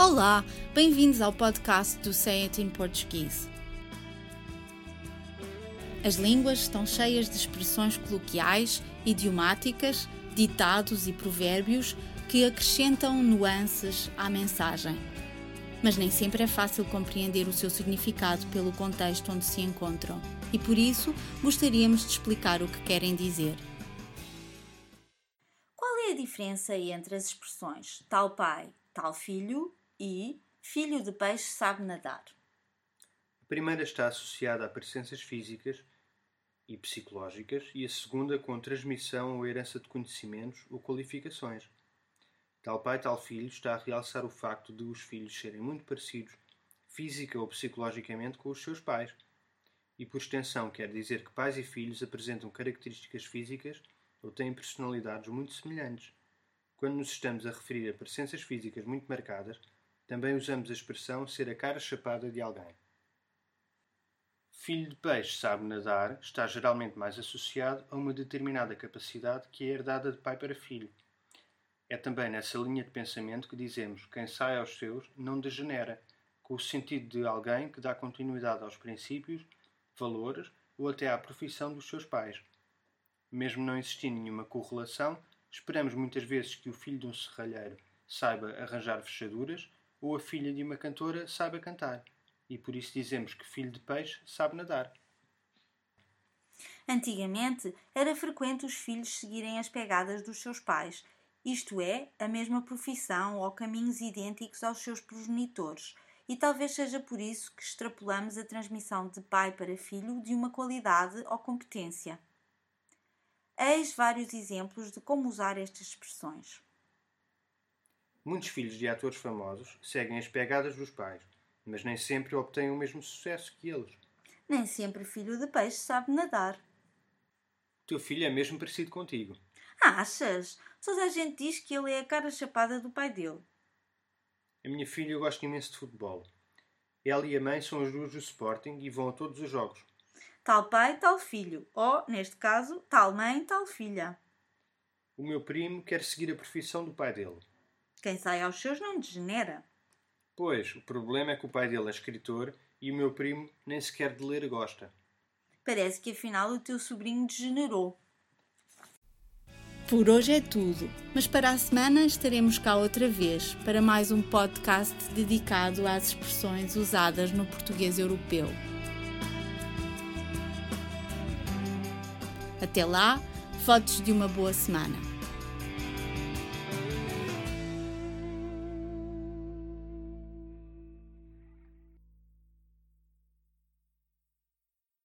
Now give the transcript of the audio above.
Olá, bem-vindos ao podcast do Say It in Português. As línguas estão cheias de expressões coloquiais, idiomáticas, ditados e provérbios que acrescentam nuances à mensagem. Mas nem sempre é fácil compreender o seu significado pelo contexto onde se encontram, e por isso gostaríamos de explicar o que querem dizer. Qual é a diferença entre as expressões tal pai, tal filho e filho de peixe sabe nadar? A primeira está associada a presenças físicas e psicológicas e a segunda com transmissão ou herança de conhecimentos ou qualificações. Tal pai, tal filho está a realçar o facto de os filhos serem muito parecidos física ou psicologicamente com os seus pais. E por extensão quer dizer que pais e filhos apresentam características físicas ou têm personalidades muito semelhantes. Quando nos estamos a referir a presenças físicas muito marcadas, também usamos a expressão ser a cara chapada de alguém. Filho de peixe sabe nadar está geralmente mais associado a uma determinada capacidade que é herdada de pai para filho. É também nessa linha de pensamento que dizemos quem sai aos seus não degenera, com o sentido de alguém que dá continuidade aos princípios, valores ou até à profissão dos seus pais. Mesmo não existindo nenhuma correlação, esperamos muitas vezes que o filho de um serralheiro saiba arranjar fechaduras ou a filha de uma cantora saiba cantar, e por isso dizemos que filho de peixe sabe nadar. Antigamente era frequente os filhos seguirem as pegadas dos seus pais, isto é, a mesma profissão ou caminhos idênticos aos seus progenitores, e talvez seja por isso que extrapolamos a transmissão de pai para filho de uma qualidade ou competência. Eis vários exemplos de como usar estas expressões. Muitos filhos de atores famosos seguem as pegadas dos pais, mas nem sempre obtêm o mesmo sucesso que eles. Nem sempre filho de peixe sabe nadar. O teu filho é mesmo parecido contigo. Achas? Toda a gente diz que ele é a cara chapada do pai dele. A minha filha gosta imenso de futebol. Ela e a mãe são as duas do Sporting e vão a todos os jogos. Tal pai, tal filho. Ou, neste caso, tal mãe, tal filha. O meu primo quer seguir a profissão do pai dele. Quem sai aos seus não degenera. Pois, o problema é que o pai dele é escritor e o meu primo nem sequer de ler gosta. Parece que afinal o teu sobrinho degenerou. Por hoje é tudo, mas para a semana estaremos cá outra vez para mais um podcast dedicado às expressões usadas no português europeu. Até lá, fotos de uma boa semana.